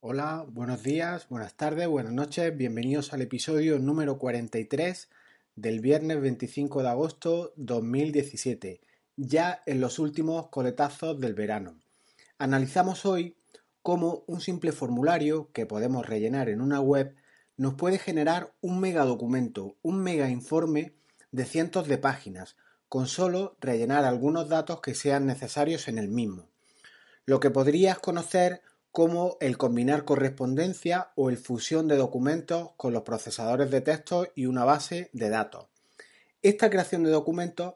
Hola, buenos días, buenas tardes, buenas noches, bienvenidos al episodio número 43 del viernes 25 de agosto 2017, ya en los últimos coletazos del verano. Analizamos hoy cómo un simple formulario que podemos rellenar en una web nos puede generar un mega documento, un mega informe de cientos de páginas, con solo rellenar algunos datos que sean necesarios en el mismo lo que podrías conocer como el combinar correspondencia o el fusión de documentos con los procesadores de texto y una base de datos. Esta creación de documentos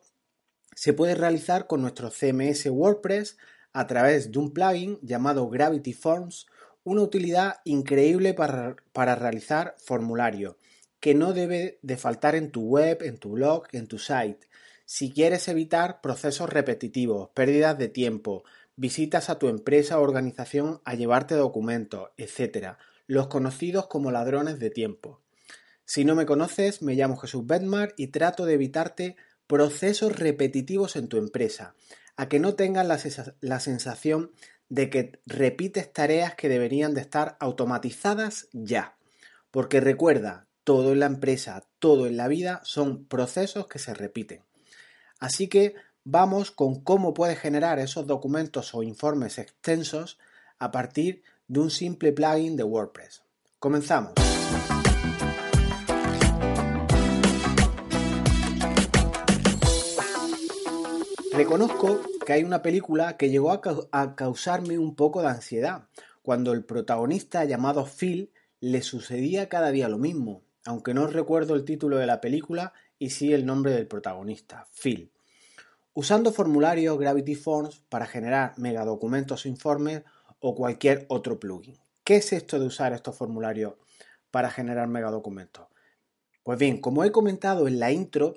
se puede realizar con nuestro CMS WordPress a través de un plugin llamado Gravity Forms, una utilidad increíble para, para realizar formularios, que no debe de faltar en tu web, en tu blog, en tu site. Si quieres evitar procesos repetitivos, pérdidas de tiempo, visitas a tu empresa o organización a llevarte documentos, etc., los conocidos como ladrones de tiempo. Si no me conoces, me llamo Jesús Bedmar y trato de evitarte procesos repetitivos en tu empresa, a que no tengas la, la sensación de que repites tareas que deberían de estar automatizadas ya. Porque recuerda, todo en la empresa, todo en la vida son procesos que se repiten. Así que vamos con cómo puedes generar esos documentos o informes extensos a partir de un simple plugin de WordPress. Comenzamos. Reconozco que hay una película que llegó a, causarme un poco de ansiedad, cuando el protagonista llamado Phil le sucedía cada día lo mismo, aunque no recuerdo el título de la película y sí el nombre del protagonista, Phil. Usando formularios Gravity Forms para generar megadocumentos o informes o cualquier otro plugin. ¿Qué es esto de usar estos formularios para generar megadocumentos? Pues bien, como he comentado en la intro,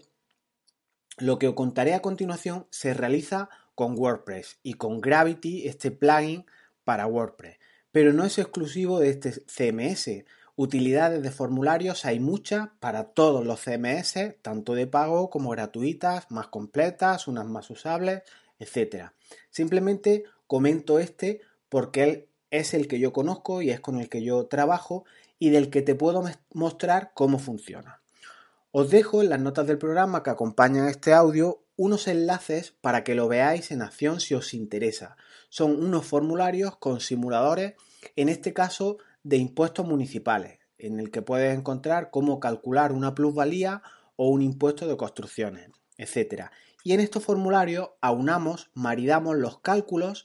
lo que os contaré a continuación se realiza con WordPress y con Gravity, este plugin para WordPress. Pero no es exclusivo de este CMS. Utilidades de formularios hay muchas para todos los CMS, tanto de pago como gratuitas, más completas, unas más usables, etc. Simplemente comento este porque él es el que yo conozco y es con el que yo trabajo y del que te puedo mostrar cómo funciona. Os dejo en las notas del programa que acompañan este audio unos enlaces para que lo veáis en acción si os interesa. Son unos formularios con simuladores, en este caso de impuestos municipales, en el que puedes encontrar cómo calcular una plusvalía o un impuesto de construcciones, etc. Y en estos formularios aunamos, maridamos los cálculos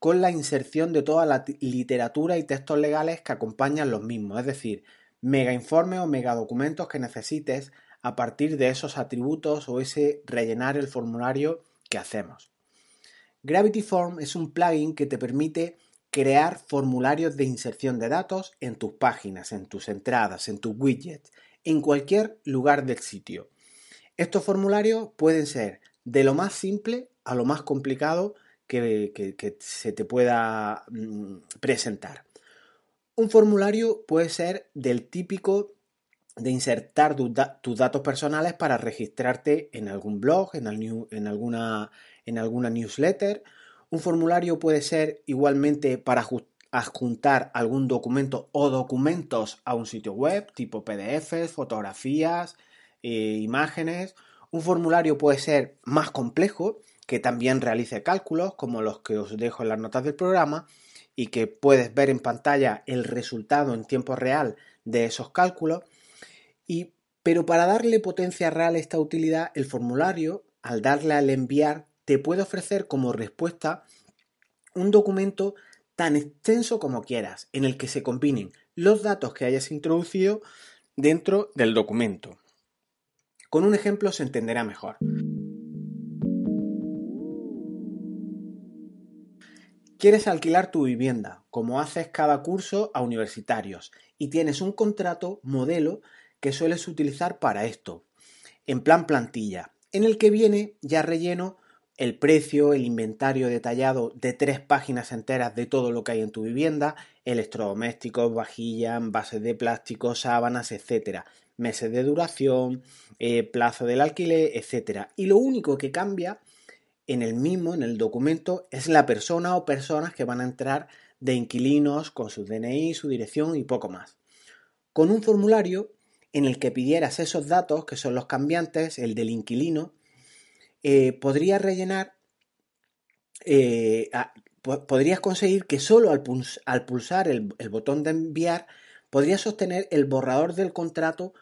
con la inserción de toda la literatura y textos legales que acompañan los mismos, es decir, mega informes o mega documentos que necesites a partir de esos atributos o ese rellenar el formulario que hacemos. Gravity Form es un plugin que te permite crear formularios de inserción de datos en tus páginas, en tus entradas, en tus widgets, en cualquier lugar del sitio. Estos formularios pueden ser de lo más simple a lo más complicado que, se te pueda mm, presentar. Un formulario puede ser del típico de insertar tus datos personales para registrarte en algún blog, en, en, alguna, en alguna newsletter un formulario puede ser igualmente para adjuntar algún documento o documentos a un sitio web, tipo PDFs, fotografías, eh, imágenes. Un formulario puede ser más complejo, que también realice cálculos, como los que os dejo en las notas del programa, y que puedes ver en pantalla el resultado en tiempo real de esos cálculos. Pero para darle potencia real a esta utilidad, el formulario, al darle al enviar, te puede ofrecer como respuesta un documento tan extenso como quieras, en el que se combinen los datos que hayas introducido dentro del documento. Con un ejemplo se entenderá mejor. Quieres alquilar tu vivienda, como haces cada curso a universitarios, y tienes un contrato modelo que sueles utilizar para esto, en plan plantilla, en el que viene ya relleno el precio, el inventario detallado de tres páginas enteras de todo lo que hay en tu vivienda, electrodomésticos, vajillas, envases de plástico, sábanas, etcétera, meses de duración, eh, plazo del alquiler, etcétera. Y lo único que cambia en el mismo, en el documento, es la persona o personas que van a entrar de inquilinos con su DNI, su dirección y poco más. Con un formulario en el que pidieras esos datos, que son los cambiantes, el del inquilino, eh, podrías rellenar, eh, podrías conseguir que solo al, pulsar el, botón de enviar, podrías obtener el borrador del contrato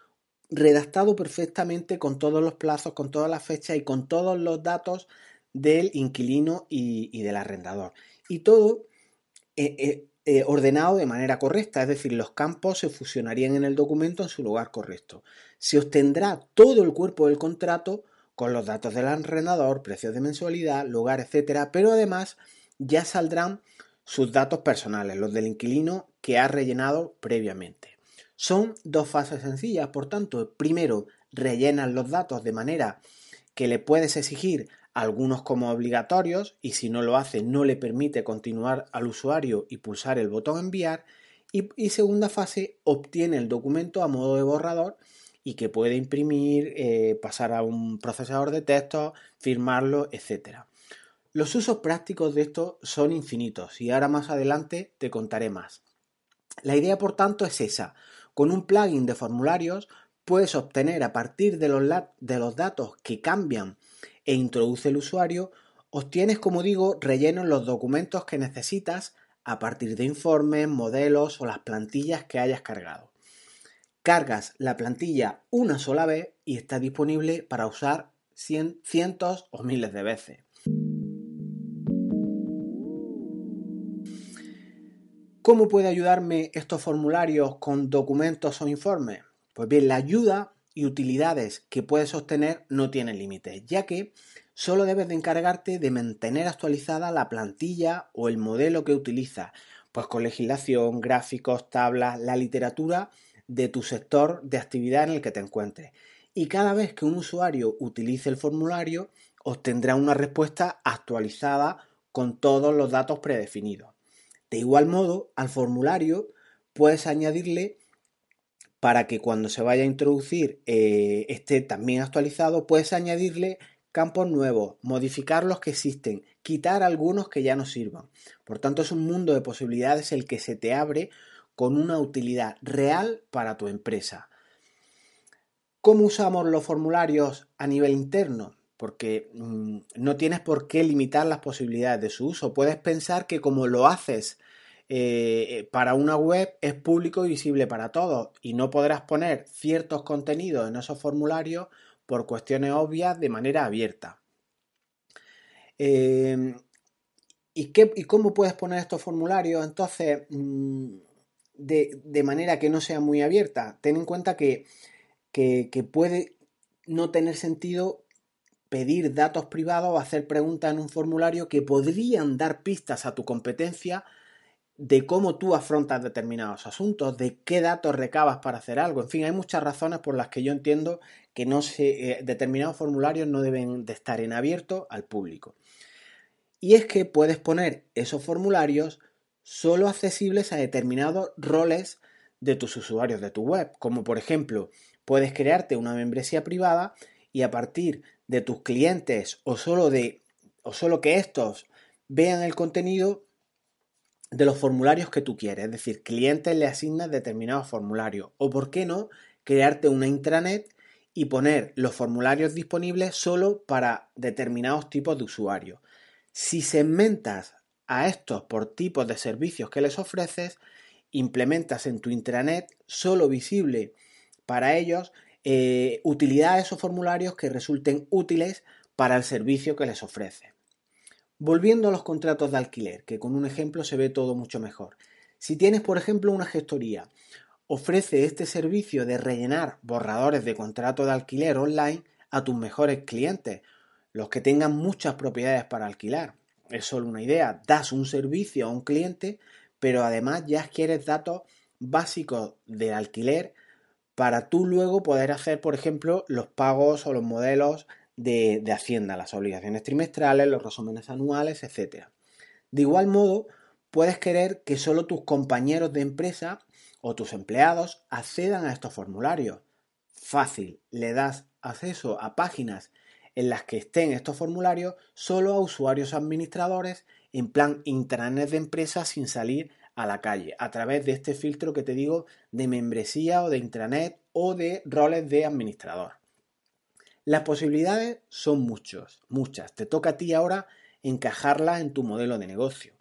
redactado perfectamente con todos los plazos, con todas las fechas y con todos los datos del inquilino y, del arrendador. Y todo eh, ordenado de manera correcta, es decir, los campos se fusionarían en el documento en su lugar correcto. Se obtendrá todo el cuerpo del contrato con los datos del arrendador, precios de mensualidad, lugar, etcétera, pero además ya saldrán sus datos personales, los del inquilino que ha rellenado previamente. Son dos fases sencillas, por tanto, primero rellenas los datos de manera que le puedes exigir algunos como obligatorios y si no lo hace no le permite continuar al usuario y pulsar el botón enviar y, y segunda fase obtiene el documento a modo de borrador y que puede imprimir, eh, pasar a un procesador de texto, firmarlo, etc. Los usos prácticos de esto son infinitos y ahora más adelante te contaré más. La idea, por tanto, es esa. Con un plugin de formularios puedes obtener a partir de los, de los datos que cambian e introduce el usuario, obtienes, como digo, rellenos los documentos que necesitas a partir de informes, modelos o las plantillas que hayas cargado. Cargas la plantilla una sola vez y está disponible para usar cientos o miles de veces. ¿Cómo puede ayudarme estos formularios con documentos o informes? Pues bien, la ayuda y utilidades que puedes obtener no tienen límites, ya que solo debes de encargarte de mantener actualizada la plantilla o el modelo que utilizas, pues con legislación, gráficos, tablas, la literatura de tu sector de actividad en el que te encuentres. Y cada vez que un usuario utilice el formulario, obtendrá una respuesta actualizada con todos los datos predefinidos. De igual modo, al formulario puedes añadirle para que cuando se vaya a introducir eh, esté también actualizado, puedes añadirle campos nuevos, modificar los que existen, quitar algunos que ya no sirvan. Por tanto, es un mundo de posibilidades el que se te abre con una utilidad real para tu empresa. ¿Cómo usamos los formularios a nivel interno? Porque mm, no tienes por qué limitar las posibilidades de su uso. Puedes pensar que como lo haces eh, para una web es público y visible para todos y no podrás poner ciertos contenidos en esos formularios por cuestiones obvias de manera abierta. Eh, ¿y, ¿y, cómo puedes poner estos formularios? Entonces, mm, de, manera que no sea muy abierta. Ten en cuenta que, que, puede no tener sentido pedir datos privados o hacer preguntas en un formulario que podrían dar pistas a tu competencia de cómo tú afrontas determinados asuntos, de qué datos recabas para hacer algo. En fin, hay muchas razones por las que yo entiendo que no se, eh, determinados formularios no deben de estar en abierto al público. Y es que puedes poner esos formularios solo accesibles a determinados roles de tus usuarios de tu web, como por ejemplo, puedes crearte una membresía privada y a partir de tus clientes o solo de o solo que estos vean el contenido de los formularios que tú quieres, es decir, clientes le asignas determinados formularios o por qué no crearte una intranet y poner los formularios disponibles solo para determinados tipos de usuarios. Si segmentas a estos por tipos de servicios que les ofreces, implementas en tu intranet solo visible para ellos eh, utilidades o formularios que resulten útiles para el servicio que les ofrece. Volviendo a los contratos de alquiler, que con un ejemplo se ve todo mucho mejor. Si tienes, por ejemplo, una gestoría, ofrece este servicio de rellenar borradores de contrato de alquiler online a tus mejores clientes, los que tengan muchas propiedades para alquilar es solo una idea, das un servicio a un cliente, pero además ya quieres datos básicos de alquiler para tú luego poder hacer, por ejemplo, los pagos o los modelos de, de Hacienda, las obligaciones trimestrales, los resúmenes anuales, etc. De igual modo, puedes querer que solo tus compañeros de empresa o tus empleados accedan a estos formularios. Fácil, le das acceso a páginas en las que estén estos formularios solo a usuarios administradores en plan intranet de empresa sin salir a la calle, a través de este filtro que te digo de membresía o de intranet o de roles de administrador. Las posibilidades son muchos, muchas. Te toca a ti ahora encajarlas en tu modelo de negocio.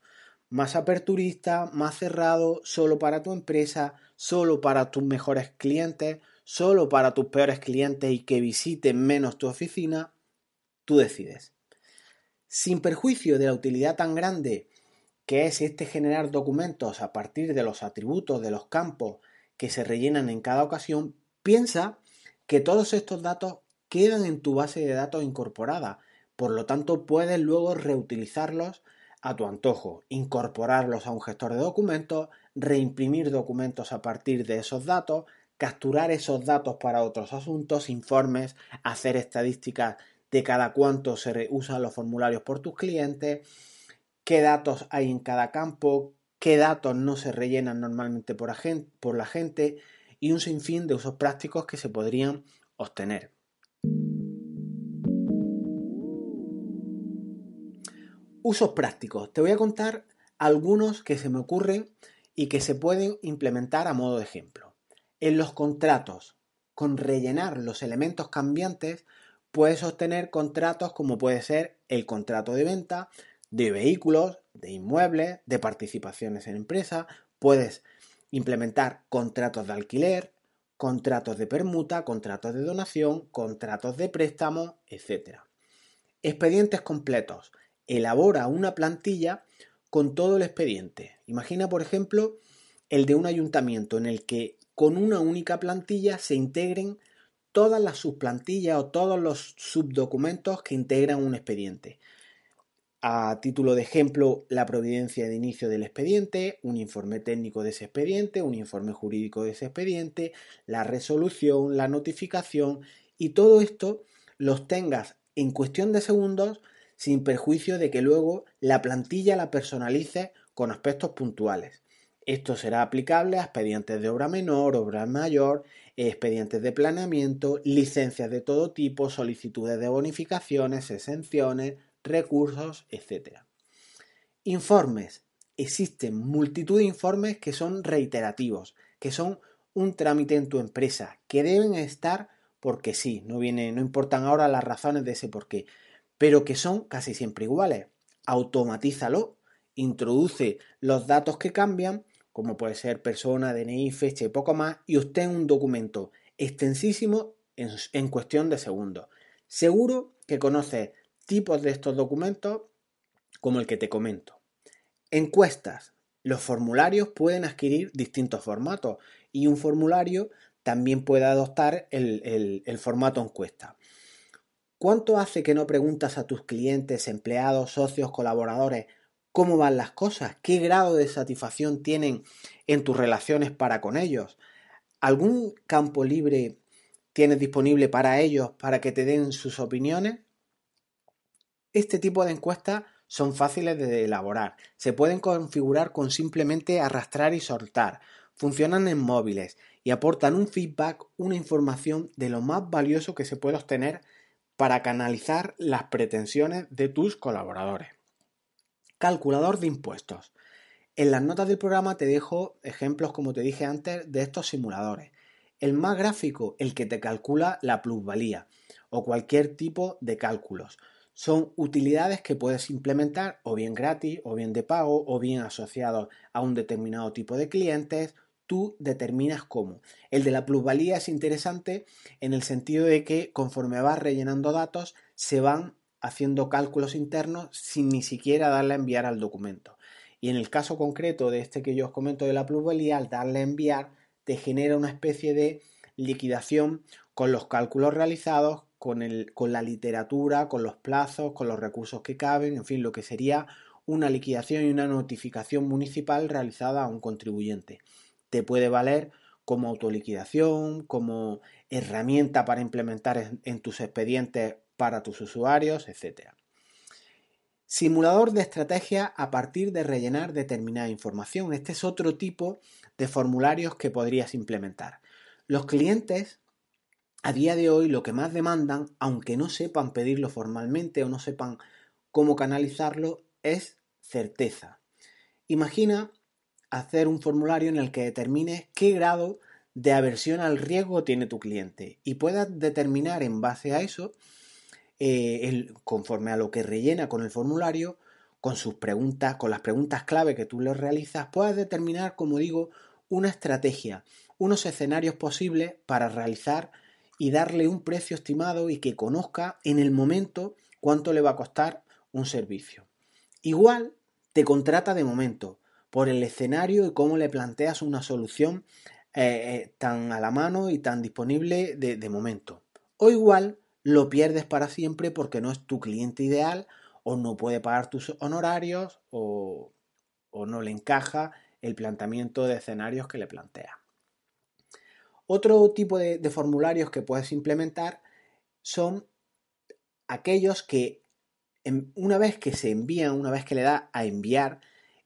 Más aperturista, más cerrado, solo para tu empresa, solo para tus mejores clientes, solo para tus peores clientes y que visiten menos tu oficina, tú decides. Sin perjuicio de la utilidad tan grande que es este generar documentos a partir de los atributos de los campos que se rellenan en cada ocasión, piensa que todos estos datos quedan en tu base de datos incorporada, por lo tanto puedes luego reutilizarlos a tu antojo, incorporarlos a un gestor de documentos, reimprimir documentos a partir de esos datos, capturar esos datos para otros asuntos, informes, hacer estadísticas de cada cuánto se usan los formularios por tus clientes, qué datos hay en cada campo, qué datos no se rellenan normalmente por, la gente y un sinfín de usos prácticos que se podrían obtener. Usos prácticos. Te voy a contar algunos que se me ocurren y que se pueden implementar a modo de ejemplo. En los contratos, con rellenar los elementos cambiantes, puedes obtener contratos como puede ser el contrato de venta, de vehículos, de inmuebles, de participaciones en empresa, puedes implementar contratos de alquiler, contratos de permuta, contratos de donación, contratos de préstamo, etc. Expedientes completos. Elabora una plantilla con todo el expediente. Imagina, por ejemplo, el de un ayuntamiento en el que con una única plantilla se integren todas las subplantillas o todos los subdocumentos que integran un expediente. A título de ejemplo, la providencia de inicio del expediente, un informe técnico de ese expediente, un informe jurídico de ese expediente, la resolución, la notificación y todo esto los tengas en cuestión de segundos sin perjuicio de que luego la plantilla la personalice con aspectos puntuales. Esto será aplicable a expedientes de obra menor, obra mayor, expedientes de planeamiento, licencias de todo tipo, solicitudes de bonificaciones, exenciones, recursos, etc. Informes. Existen multitud de informes que son reiterativos, que son un trámite en tu empresa, que deben estar porque sí, no, viene, no importan ahora las razones de ese por qué, pero que son casi siempre iguales. Automatízalo, introduce los datos que cambian, como puede ser persona, DNI, fecha y poco más, y obtén un documento extensísimo en, en cuestión de segundos. Seguro que conoces tipos de estos documentos como el que te comento. Encuestas. Los formularios pueden adquirir distintos formatos y un formulario también puede adoptar el, el formato encuesta. ¿Cuánto hace que no preguntas a tus clientes, empleados, socios, colaboradores cómo van las cosas? ¿Qué grado de satisfacción tienen en tus relaciones para con ellos? ¿Algún campo libre tienes disponible para ellos para que te den sus opiniones? Este tipo de encuestas son fáciles de elaborar. Se pueden configurar con simplemente arrastrar y soltar. Funcionan en móviles y aportan un feedback, una información de lo más valioso que se puede obtener para canalizar las pretensiones de tus colaboradores. Calculador de impuestos. En las notas del programa te dejo ejemplos, como te dije antes, de estos simuladores. El más gráfico, el que te calcula la plusvalía o cualquier tipo de cálculos. Son utilidades que puedes implementar o bien gratis, o bien de pago, o bien asociados a un determinado tipo de clientes. Tú determinas cómo. El de la plusvalía es interesante en el sentido de que conforme vas rellenando datos se van haciendo cálculos internos sin ni siquiera darle a enviar al documento. Y en el caso concreto de este que yo os comento de la plusvalía, al darle a enviar, te genera una especie de liquidación con los cálculos realizados con, el, con la literatura, con los plazos, con los recursos que caben, en fin, lo que sería una liquidación y una notificación municipal realizada a un contribuyente. Te puede valer como autoliquidación, como herramienta para implementar en, tus expedientes para tus usuarios, etc. Simulador de estrategia a partir de rellenar determinada información. Este es otro tipo de formularios que podrías implementar. Los clientes a día de hoy lo que más demandan, aunque no sepan pedirlo formalmente o no sepan cómo canalizarlo, es certeza. Imagina hacer un formulario en el que determines qué grado de aversión al riesgo tiene tu cliente y puedas determinar en base a eso, eh, conforme a lo que rellena con el formulario, con sus preguntas, con las preguntas clave que tú le realizas, puedas determinar, como digo, una estrategia, unos escenarios posibles para realizar y darle un precio estimado y que conozca en el momento cuánto le va a costar un servicio. Igual te contrata de momento por el escenario y cómo le planteas una solución eh, eh, tan a la mano y tan disponible de, momento. O igual lo pierdes para siempre porque no es tu cliente ideal o no puede pagar tus honorarios o, no le encaja el planteamiento de escenarios que le plantea. Otro tipo de, de, formularios que puedes implementar son aquellos que una vez que se envían, una vez que le da a enviar,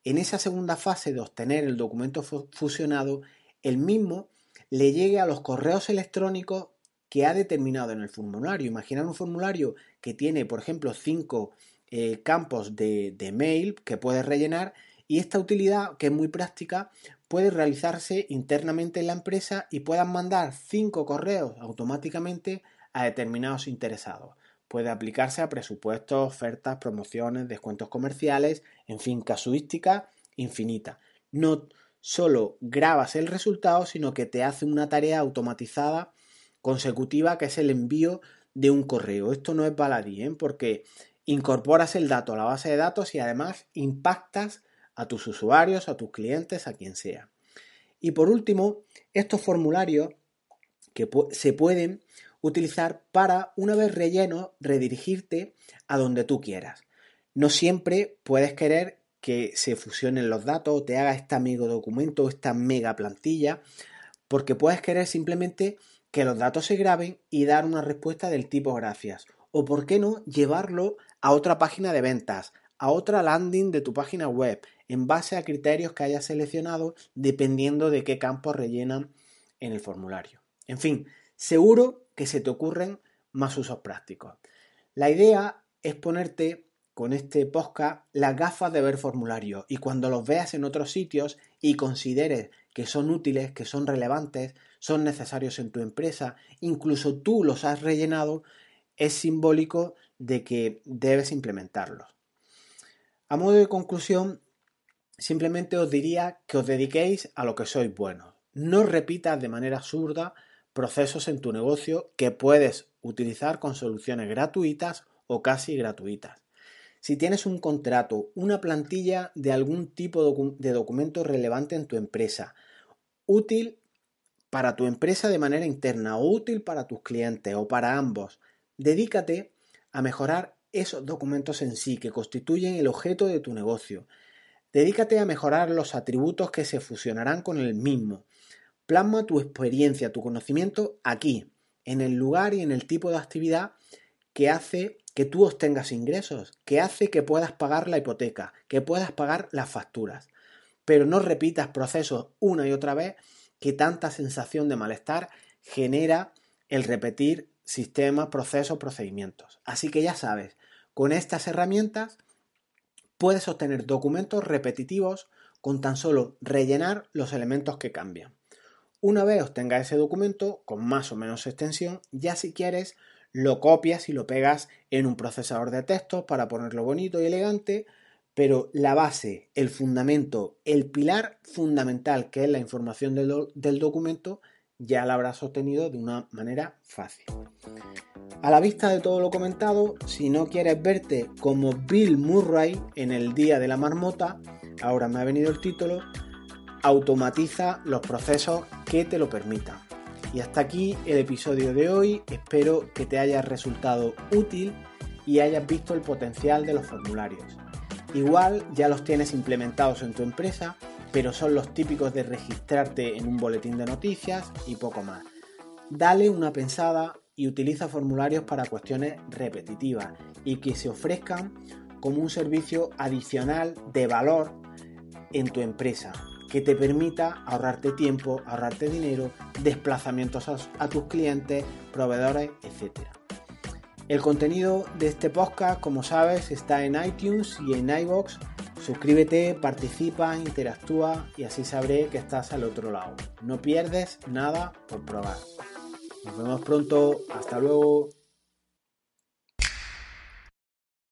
en esa segunda fase de obtener el documento fusionado, el mismo le llegue a los correos electrónicos que ha determinado en el formulario. Imaginar un formulario que tiene, por ejemplo, cinco eh, campos de, de mail que puedes rellenar y esta utilidad, que es muy práctica, puede realizarse internamente en la empresa y puedan mandar cinco correos automáticamente a determinados interesados. Puede aplicarse a presupuestos, ofertas, promociones, descuentos comerciales, en fin, casuística infinita. No solo grabas el resultado, sino que te hace una tarea automatizada consecutiva que es el envío de un correo. Esto no es baladí, ¿eh? porque incorporas el dato a la base de datos y además impactas a tus usuarios, a tus clientes, a quien sea. Y por último, estos formularios que se pueden utilizar para, una vez relleno, redirigirte a donde tú quieras. No siempre puedes querer que se fusionen los datos o te haga este amigo documento esta mega plantilla, porque puedes querer simplemente que los datos se graben y dar una respuesta del tipo gracias. O por qué no llevarlo a otra página de ventas, a otra landing de tu página web, en base a criterios que hayas seleccionado dependiendo de qué campos rellenan en el formulario. En fin, seguro que se te ocurren más usos prácticos. La idea es ponerte con este podcast las gafas de ver formularios y cuando los veas en otros sitios y consideres que son útiles, que son relevantes, son necesarios en tu empresa, incluso tú los has rellenado, es simbólico de que debes implementarlos. A modo de conclusión, simplemente os diría que os dediquéis a lo que sois buenos. No repitas de manera absurda procesos en tu negocio que puedes utilizar con soluciones gratuitas o casi gratuitas. Si tienes un contrato, una plantilla de algún tipo de documento relevante en tu empresa, útil para tu empresa de manera interna o útil para tus clientes o para ambos, dedícate a mejorar esos documentos en sí que constituyen el objeto de tu negocio. Dedícate a mejorar los atributos que se fusionarán con el mismo Plasma tu experiencia, tu conocimiento aquí, en el lugar y en el tipo de actividad que hace que tú obtengas ingresos, que hace que puedas pagar la hipoteca, que puedas pagar las facturas. Pero no repitas procesos una y otra vez que tanta sensación de malestar genera el repetir sistemas, procesos, procedimientos. Así que ya sabes, con estas herramientas puedes obtener documentos repetitivos con tan solo rellenar los elementos que cambian. Una vez obtenga ese documento con más o menos extensión, ya si quieres lo copias y lo pegas en un procesador de textos para ponerlo bonito y elegante, pero la base, el fundamento, el pilar fundamental que es la información del, documento, ya la habrás obtenido de una manera fácil. A la vista de todo lo comentado, si no quieres verte como Bill Murray en el Día de la Marmota, ahora me ha venido el título, automatiza los procesos que te lo permitan. Y hasta aquí el episodio de hoy. Espero que te haya resultado útil y hayas visto el potencial de los formularios. Igual ya los tienes implementados en tu empresa, pero son los típicos de registrarte en un boletín de noticias y poco más. Dale una pensada y utiliza formularios para cuestiones repetitivas y que se ofrezcan como un servicio adicional de valor en tu empresa que te permita ahorrarte tiempo, ahorrarte dinero, desplazamientos a, tus clientes, proveedores, etc. El contenido de este podcast, como sabes, está en iTunes y en iBox. Suscríbete, participa, interactúa y así sabré que estás al otro lado. No pierdes nada por probar. Nos vemos pronto. Hasta luego.